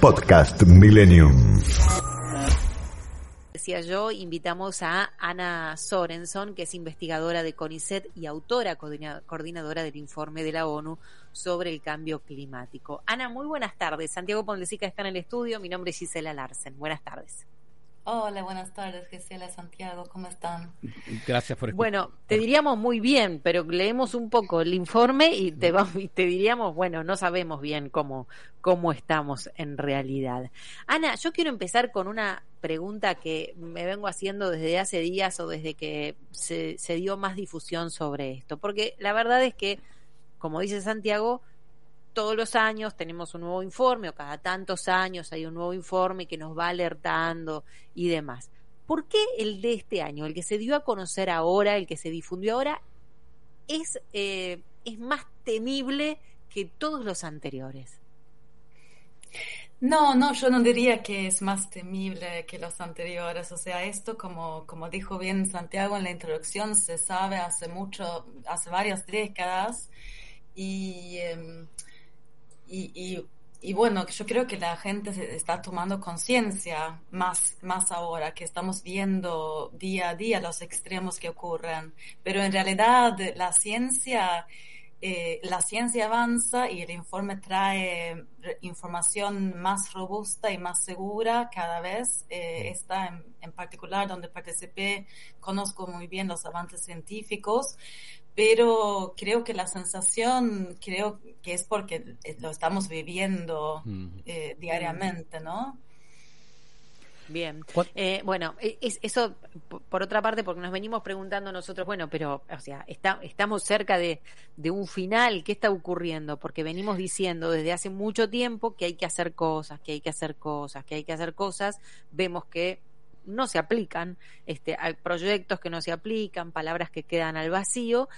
Podcast Millennium. Decía yo, invitamos a Ana Sorenson, que es investigadora de CONICET y autora coordinadora del informe de la ONU sobre el cambio climático. Ana, muy buenas tardes. Santiago Pondesica está en el estudio. Mi nombre es Gisela Larsen. Buenas tardes. Hola, buenas tardes, Gisela Santiago, ¿cómo están? Gracias por Bueno, te diríamos muy bien, pero leemos un poco el informe y te, y te diríamos, bueno, no sabemos bien cómo, cómo estamos en realidad. Ana, yo quiero empezar con una pregunta que me vengo haciendo desde hace días o desde que se, se dio más difusión sobre esto, porque la verdad es que, como dice Santiago, todos los años tenemos un nuevo informe o cada tantos años hay un nuevo informe que nos va alertando y demás. ¿Por qué el de este año, el que se dio a conocer ahora, el que se difundió ahora, es, eh, es más temible que todos los anteriores? No, no, yo no diría que es más temible que los anteriores. O sea, esto, como, como dijo bien Santiago en la introducción, se sabe hace mucho, hace varias décadas. Y em, y, y, bueno, yo creo que la gente está tomando conciencia más, más ahora, que estamos viendo día a día los extremos que ocurren. Pero en realidad la ciencia, eh, la ciencia avanza y el informe trae información más robusta y más segura cada vez. Eh, está en, en particular donde participé, conozco muy bien los avances científicos, pero creo que la sensación, creo que es porque lo estamos viviendo eh, diariamente, ¿no? Bien. Eh, bueno, e, es, eso por otra parte, porque nos venimos preguntando nosotros, bueno, pero, o sea, está, estamos cerca de, de, un final, ¿qué está ocurriendo? Porque venimos diciendo desde hace mucho tiempo que hay que hacer cosas, que hay que hacer cosas, que hay que hacer cosas, vemos que no se aplican, este, hay proyectos que no se aplican, palabras que quedan al vacío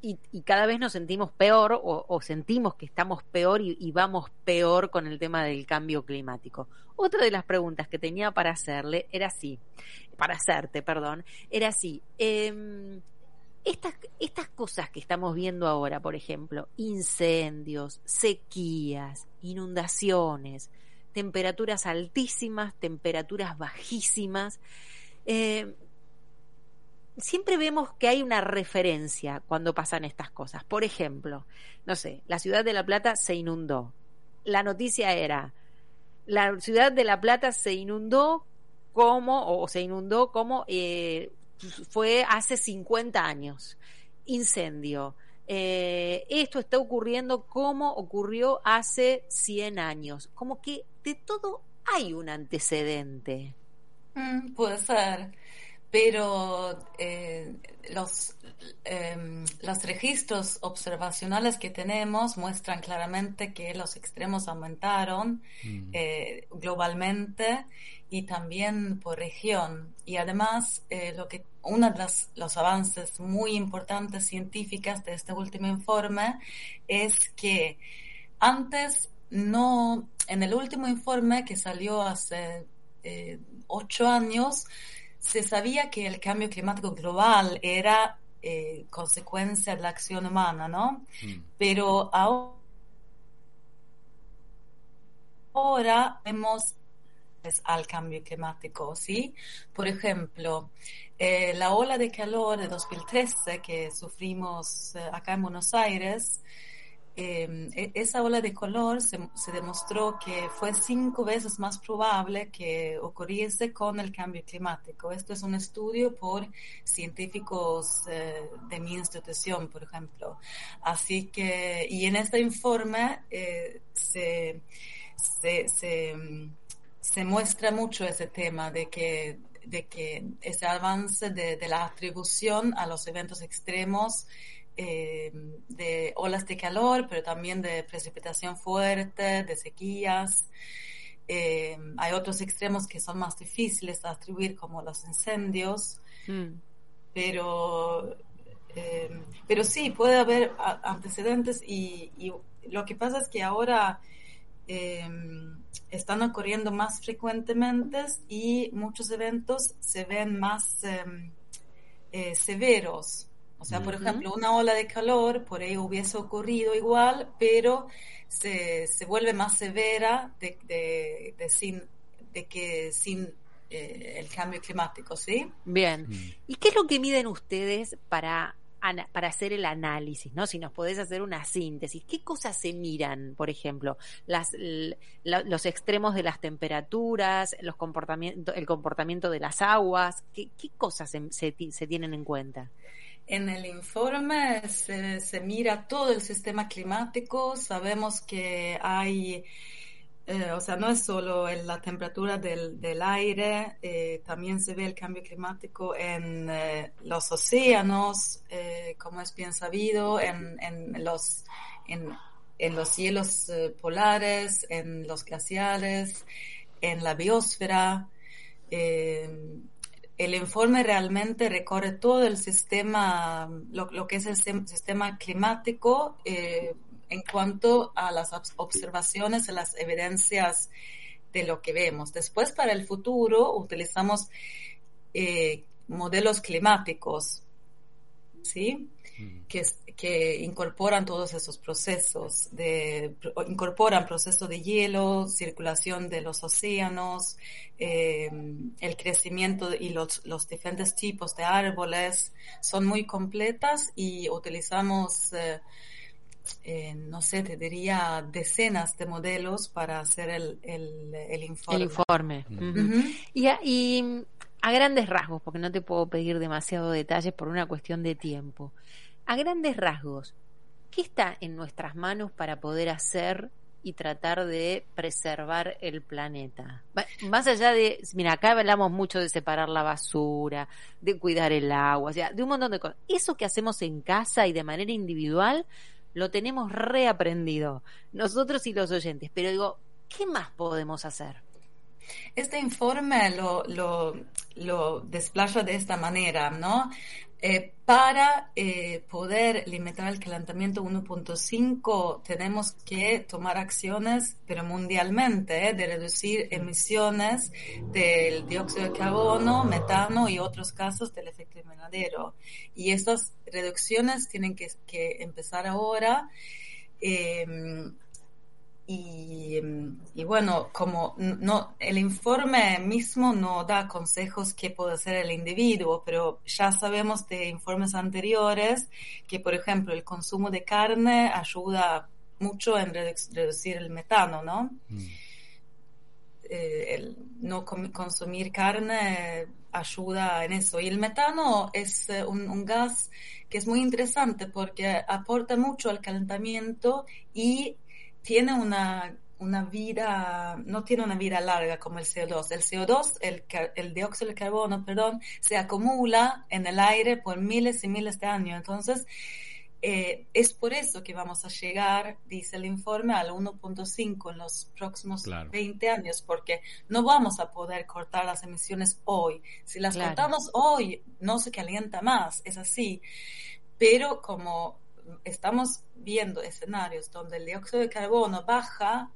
y, cada vez nos sentimos peor o, sentimos que estamos peor y, vamos peor con el tema del cambio climático. Otra de las preguntas que tenía para hacerle era así, para hacerte, perdón, era así. Em, estas, estas cosas que estamos viendo ahora, por ejemplo, incendios, sequías, inundaciones, temperaturas altísimas, temperaturas bajísimas. Eh, siempre vemos que hay una referencia cuando pasan estas cosas. Por ejemplo, no sé, la ciudad de La Plata se inundó. La noticia era, la ciudad de La Plata se inundó como, o se inundó como eh, fue hace 50 años. Incendio. Eh, esto está ocurriendo como ocurrió hace 100 años. Como que de todo hay un antecedente. Mm, puede ser, pero eh, los, em, los registros observacionales que tenemos muestran claramente que los extremos aumentaron mm. eh, globalmente y también por región. Y además, lo que uno de los avances muy importantes científicas de este último informe es que antes no, en el último informe que salió hace eh, ocho años, se sabía que el cambio climático global era eh, consecuencia de la acción humana, ¿no? Mm. Pero ahora vemos al cambio climático, ¿sí? Por ejemplo, eh, la ola de calor de 2013 que sufrimos eh, acá en Buenos Aires, em, e, esa ola de calor se, demostró que fue cinco veces más probable que ocurriese con el cambio climático. Esto es un estudio por científicos eh, de mi institución, por ejemplo. Así que, y en este informe se, se, se se muestra mucho ese tema de que, de que ese avance de, la atribución a los eventos extremos eh, de olas de calor, pero también de precipitación fuerte, de sequías. Eh, hay otros extremos que son más difíciles de atribuir, como los incendios, mm. pero, pero sí, puede haber antecedentes y, y, lo que pasa es que ahora están ocurriendo más frecuentemente y muchos eventos se ven más em, eh, severos. O sea, por ejemplo, una ola de calor por ahí hubiese ocurrido igual, pero se, se vuelve más severa de, de, sin, de que sin eh, el cambio climático, ¿sí? Bien. Mm. ¿Y qué es lo que miden ustedes para para hacer el análisis, ¿no? Si nos podés hacer una síntesis, ¿qué cosas se miran, por ejemplo? Las, los extremos de las temperaturas, los comportamientos, el comportamiento de las aguas, ¿qué, cosas se, se, tienen en cuenta? En el informe se, mira todo el sistema climático, sabemos que hay eh, o sea, no es solo en la temperatura del, del aire, eh, también se ve el cambio climático en eh, los océanos, como es bien sabido, en, en los, en, en, los cielos polares, en los glaciares, en la biosfera. El informe realmente recorre todo el sistema, lo, que es el sistema climático en cuanto a las observaciones y las evidencias de lo que vemos. Después, para el futuro, utilizamos eh, modelos climáticos, ¿sí? Que, que, incorporan todos esos procesos, de, incorporan procesos de hielo, circulación de los océanos, eh, el crecimiento y los, los, diferentes tipos de árboles, son muy completas y utilizamos eh, eh, no sé, te diría decenas de modelos para hacer el, el, informe. El informe. y, a, y a grandes rasgos, porque no te puedo pedir demasiado detalles por una cuestión de tiempo. A grandes rasgos, ¿qué está en nuestras manos para poder hacer y tratar de preservar el planeta. Más allá de, mira, acá hablamos mucho de separar la basura, de cuidar el agua, o sea, de un montón de cosas. Eso que hacemos en casa y de manera individual, lo tenemos reaprendido, nosotros y los oyentes, pero digo, ¿qué más podemos hacer? Este informe lo, desplaza de esta manera, ¿no? Eh, para eh, poder limitar el calentamiento 1.5 tenemos que tomar acciones, pero mundialmente, eh, de reducir emisiones del dióxido de carbono, metano y otros casos del efecto invernadero. Y estas reducciones tienen que, que empezar ahora. Y, y, bueno, como no, el informe mismo no da consejos qué puede hacer el individuo, pero ya sabemos de informes anteriores que, por ejemplo, el consumo de carne ayuda mucho en reducir el metano, ¿no? Mm. Eh, el no consumir carne ayuda en eso. Y el metano es eh, un, un gas que es muy interesante porque aporta mucho al calentamiento y tiene una, una vida, no tiene una vida larga como el CO2. El CO2, el, el dióxido de carbono, perdón, se acumula en el aire por miles y miles de años. Entonces, eh, es por eso que vamos a llegar, dice el informe, al 1.5 en los próximos 20 años, porque no vamos a poder cortar las emisiones hoy. Si las cortamos hoy, no se calienta más, es así. Pero como estamos viendo escenarios donde el dióxido de carbono baja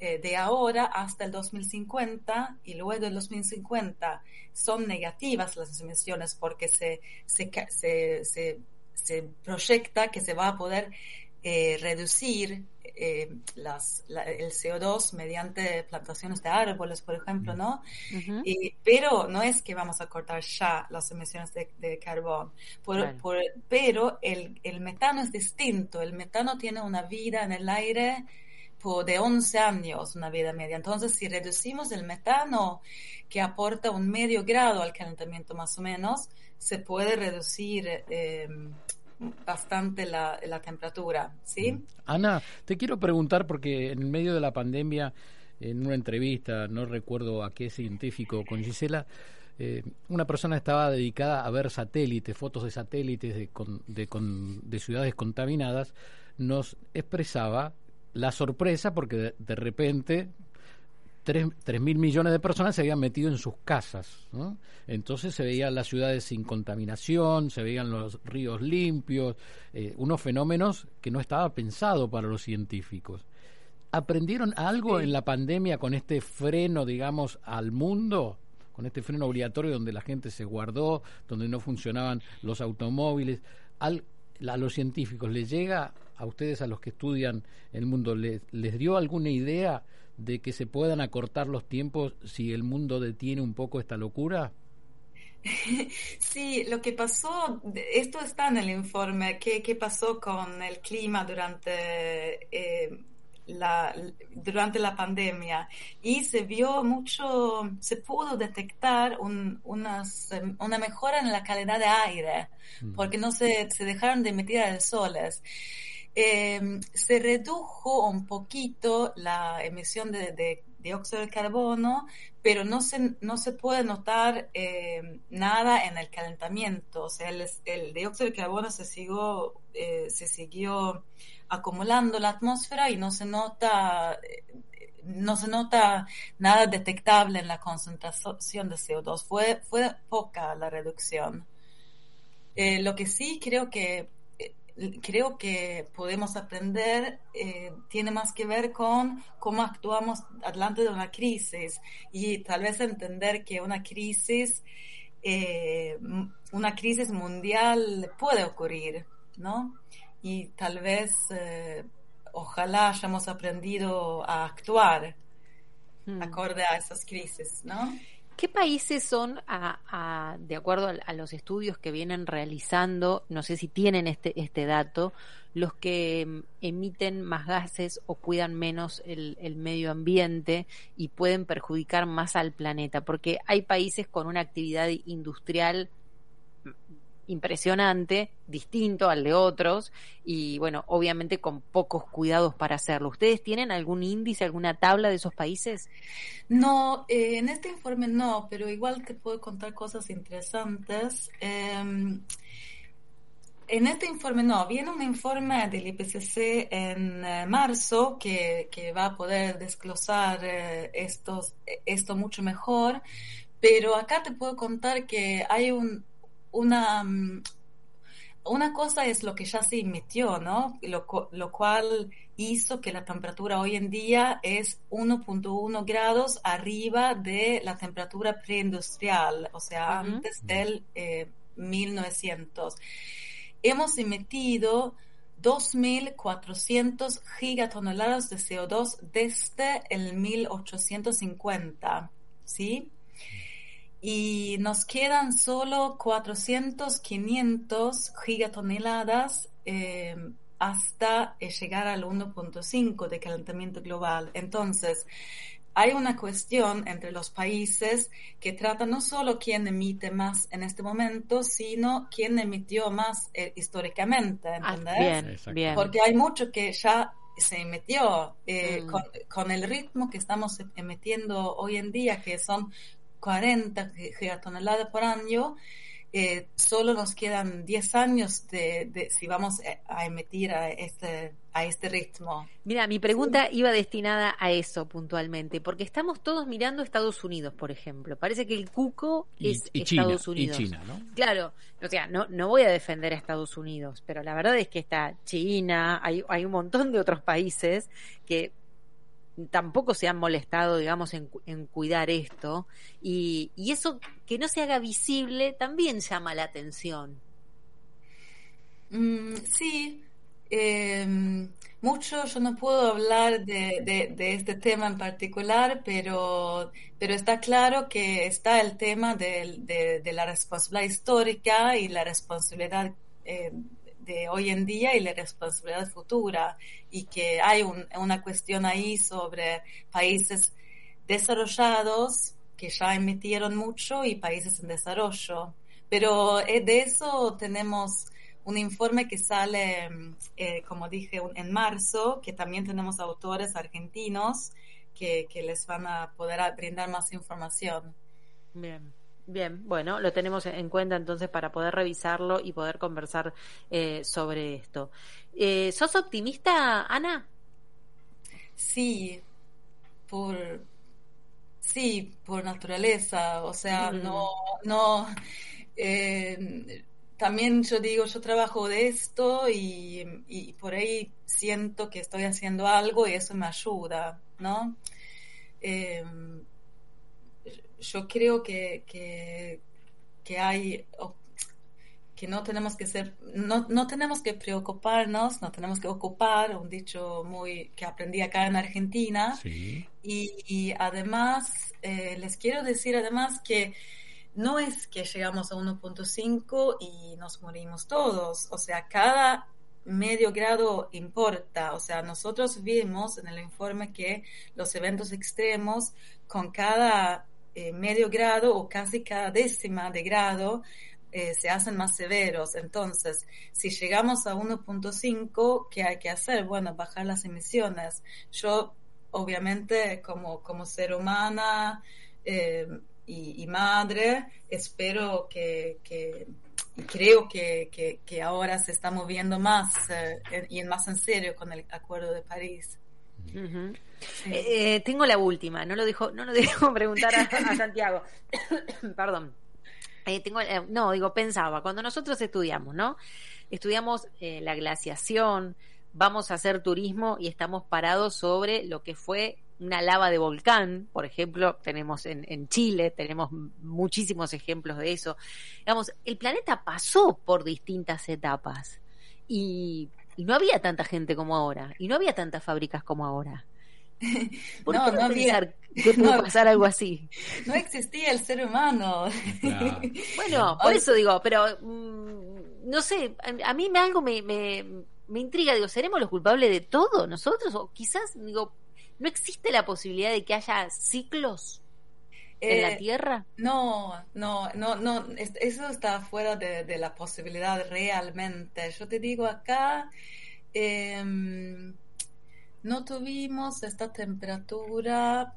eh, de ahora hasta el 2050 y luego del 2050 son negativas las emisiones porque se, se, se, se proyecta que se va a poder eh, reducir eh, las, el CO2 mediante plantaciones de árboles, por ejemplo, ¿no? pero no es que vamos a cortar ya las emisiones de, de carbón, pero el, el, metano es distinto, el metano tiene una vida en el aire por de 11 años, una vida media. Entonces, si reducimos el metano, que aporta un medio grado al calentamiento más o menos, se puede reducir eh, bastante la, la temperatura, ¿sí? Mm. Ana, te quiero preguntar porque en medio de la pandemia, en una entrevista, no recuerdo a qué científico, con Gisela, eh, una persona estaba dedicada a ver satélites, fotos de satélites de, de, de ciudades contaminadas, nos expresaba la sorpresa porque de, repente tres, mil millones de personas se habían metido en sus casas. Entonces se veían las ciudades sin contaminación, se veían los ríos limpios, eh, unos fenómenos que no estaba pensado para los científicos. ¿Aprendieron algo en la pandemia con este freno, digamos, al mundo? Con este freno obligatorio donde la gente se guardó, donde no funcionaban los automóviles. Al, a los científicos les llega a ustedes, a los que estudian el mundo, les, les dio alguna idea de que se puedan acortar los tiempos si el mundo detiene un poco esta locura? Sí, lo que pasó, esto está en el informe, qué, qué pasó con el clima durante eh, la, durante la pandemia y se vio mucho, se pudo detectar un, unas, una mejora en la calidad de aire porque no se, se dejaron de emitir aerosoles. Eh, se redujo un poquito la emisión de, dióxido de carbono, pero no se, no se puede notar em, nada en el calentamiento. O sea, el, el dióxido de carbono se siguió, eh, se siguió acumulando la atmósfera y no se nota no se nota nada detectable en la concentración de CO2. Fue, fue poca la reducción. Eh, lo que sí creo que eh, creo que podemos aprender eh, tiene más que ver con cómo actuamos delante de una crisis y tal vez entender que una crisis una crisis mundial puede ocurrir, ¿no? y tal vez, eh, ojalá hayamos aprendido a actuar hmm. acorde a esas crisis, ¿no? ¿Qué países son, a, de acuerdo a, los estudios que vienen realizando, no sé si tienen este, este dato, los que mm, emiten más gases o cuidan menos el, el, medio ambiente y pueden perjudicar más al planeta? Porque hay países con una actividad industrial impresionante, distinto al de otros y bueno, obviamente con pocos cuidados para hacerlo. ¿Ustedes tienen algún índice, alguna tabla de esos países? No, eh, en este informe no, pero igual te puedo contar cosas interesantes. Em, en este informe no, viene un informe del IPCC en eh, marzo que, que, va a poder desglosar eh, estos, esto mucho mejor, pero acá te puedo contar que hay un, una, mm, una cosa es lo que ya se emitió, ¿no? Lo, lo cual hizo que la temperatura hoy en día es 1.1 grados arriba de la temperatura preindustrial, o sea, antes del 1900. Eh, Hemos emitido 2.400 gigatoneladas de CO2 desde el 1850, ¿sí? Y nos quedan solo 400, 500 gigatoneladas eh, hasta eh, llegar al 1.5 de calentamiento global. Entonces, hay una cuestión entre los países que trata no solo quién emite más en este momento, sino quién emitió más eh, históricamente, ah, ¿entendés? bien, Porque hay mucho que ya se emitió mm. con, con, el ritmo que estamos emitiendo hoy en día, que son 40 gigatoneladas por año, eh, solo nos quedan 10 años de, si vamos a emitir a este, a este ritmo. Mira, mi pregunta iba destinada a eso puntualmente, porque estamos todos mirando Estados Unidos, por ejemplo. Parece que el cuco es Estados Unidos. Y China, ¿no? Claro, o sea, no, no voy a defender a Estados Unidos, pero la verdad es que está China, hay, hay un montón de otros países que tampoco se han molestado, digamos, en, cuidar esto. Y, eso que no se haga visible también llama la atención. Mm, sí, em, mucho yo no puedo hablar de, este tema en particular, pero, pero está claro que está el tema de, la responsabilidad histórica y la responsabilidad eh, de hoy en día y la responsabilidad futura y que hay una cuestión ahí sobre países desarrollados que ya emitieron mucho y países en desarrollo. Pero eh, de eso tenemos un informe que sale, eh, como dije, en marzo, que también tenemos autores argentinos que, que les van a poder brindar más información. Bien. Bien, bueno, lo tenemos en cuenta entonces para poder revisarlo y poder conversar eh, sobre esto. Eh, ¿Sos optimista, Ana? Sí, por sí, por naturaleza, o sea, no, no. Eh, también yo digo, yo trabajo de esto y, por ahí siento que estoy haciendo algo y eso me ayuda, ¿no? Yo creo que, que, hay que no tenemos que ser, no, no, tenemos que preocuparnos, no tenemos que ocupar, un dicho muy que aprendí acá en Argentina. Y, además, eh, les quiero decir además que no es que llegamos a 1.5 y nos morimos todos, o sea, cada medio grado importa, o sea, nosotros vimos en el informe que los eventos extremos con cada eh, medio grado o casi cada décima de grado eh, se hacen más severos. Entonces, si llegamos a 1.5, ¿qué hay que hacer? Bueno, bajar las emisiones. Yo, obviamente, como, como ser humana eh, y, madre, espero que, y creo que, que, ahora se está moviendo más y más en serio con el Acuerdo de París. Eh, tengo la última, no lo dejo, no lo dejo preguntar a, Santiago. Perdón. Eh, tengo, eh, no, digo, pensaba, cuando nosotros estudiamos, ¿no? Estudiamos la glaciación, vamos a hacer turismo y estamos parados sobre lo que fue una lava de volcán, por ejemplo, tenemos en, en, Chile, tenemos muchísimos ejemplos de eso. Digamos, el planeta pasó por distintas etapas y y no había tanta gente como ahora, y no había tantas fábricas como ahora. ¿Por no, qué no, no había, que puede pasar algo así? No existía el ser humano. Bueno, por eso digo, pero mm, no sé, a, mí me algo me, me, me intriga, digo, ¿seremos los culpables de todo nosotros? O quizás, digo, ¿no existe la posibilidad de que haya ciclos en la eh, Tierra? No, no, no, no, eso está fuera de, la posibilidad realmente. Yo te digo acá, em, no tuvimos esta temperatura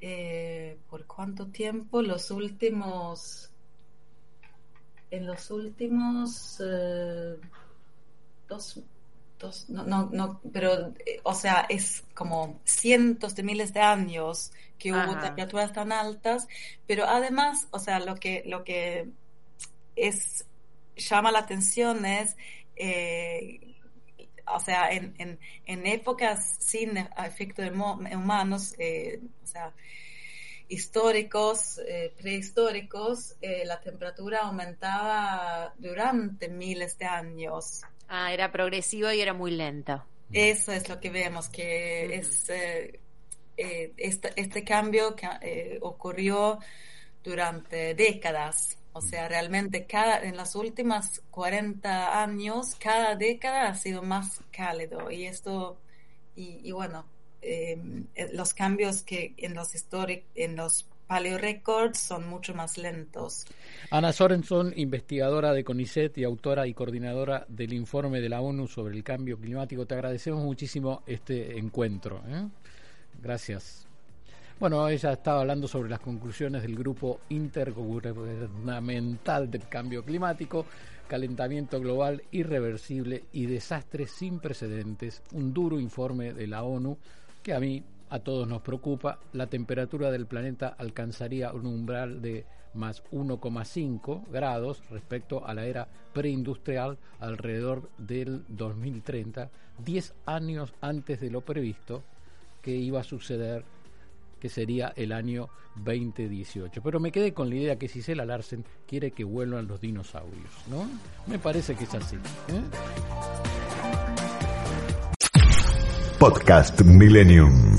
eh, por cuánto tiempo, los últimos, en los últimos eh, dos no, no, no, pero, eh, o sea, es como cientos de miles de años que hubo temperaturas tan altas, pero además, o sea, lo que, lo que es, llama la atención es, eh, o sea, en, en, en, épocas sin efecto de humanos, eh, o sea, históricos, prehistóricos, la temperatura aumentaba durante miles de años. Ah, era progresivo y era muy lento. Eso es lo que vemos, que es eh, eh, este, cambio que eh, ocurrió durante décadas. O sea, realmente cada, en las últimas 40 años, cada década ha sido más cálido. Y esto, y, bueno, los cambios que en los, en los Paleo Records son mucho más lentos. Ana Sorenson, investigadora de CONICET y autora y coordinadora del informe de la ONU sobre el cambio climático, te agradecemos muchísimo este encuentro. ¿eh? Gracias. Bueno, ella estaba hablando sobre las conclusiones del grupo intergubernamental del cambio climático, calentamiento global irreversible y desastres sin precedentes, un duro informe de la ONU que a mí a todos nos preocupa, la temperatura del planeta alcanzaría un umbral de más 1,5 grados respecto a la era preindustrial alrededor del 2030, 10 años antes de lo previsto que iba a suceder, que sería el año 2018. Pero me quedé con la idea que Cisela Larsen quiere que vuelvan los dinosaurios, ¿no? Me parece que es así. ¿eh? Podcast Millennium.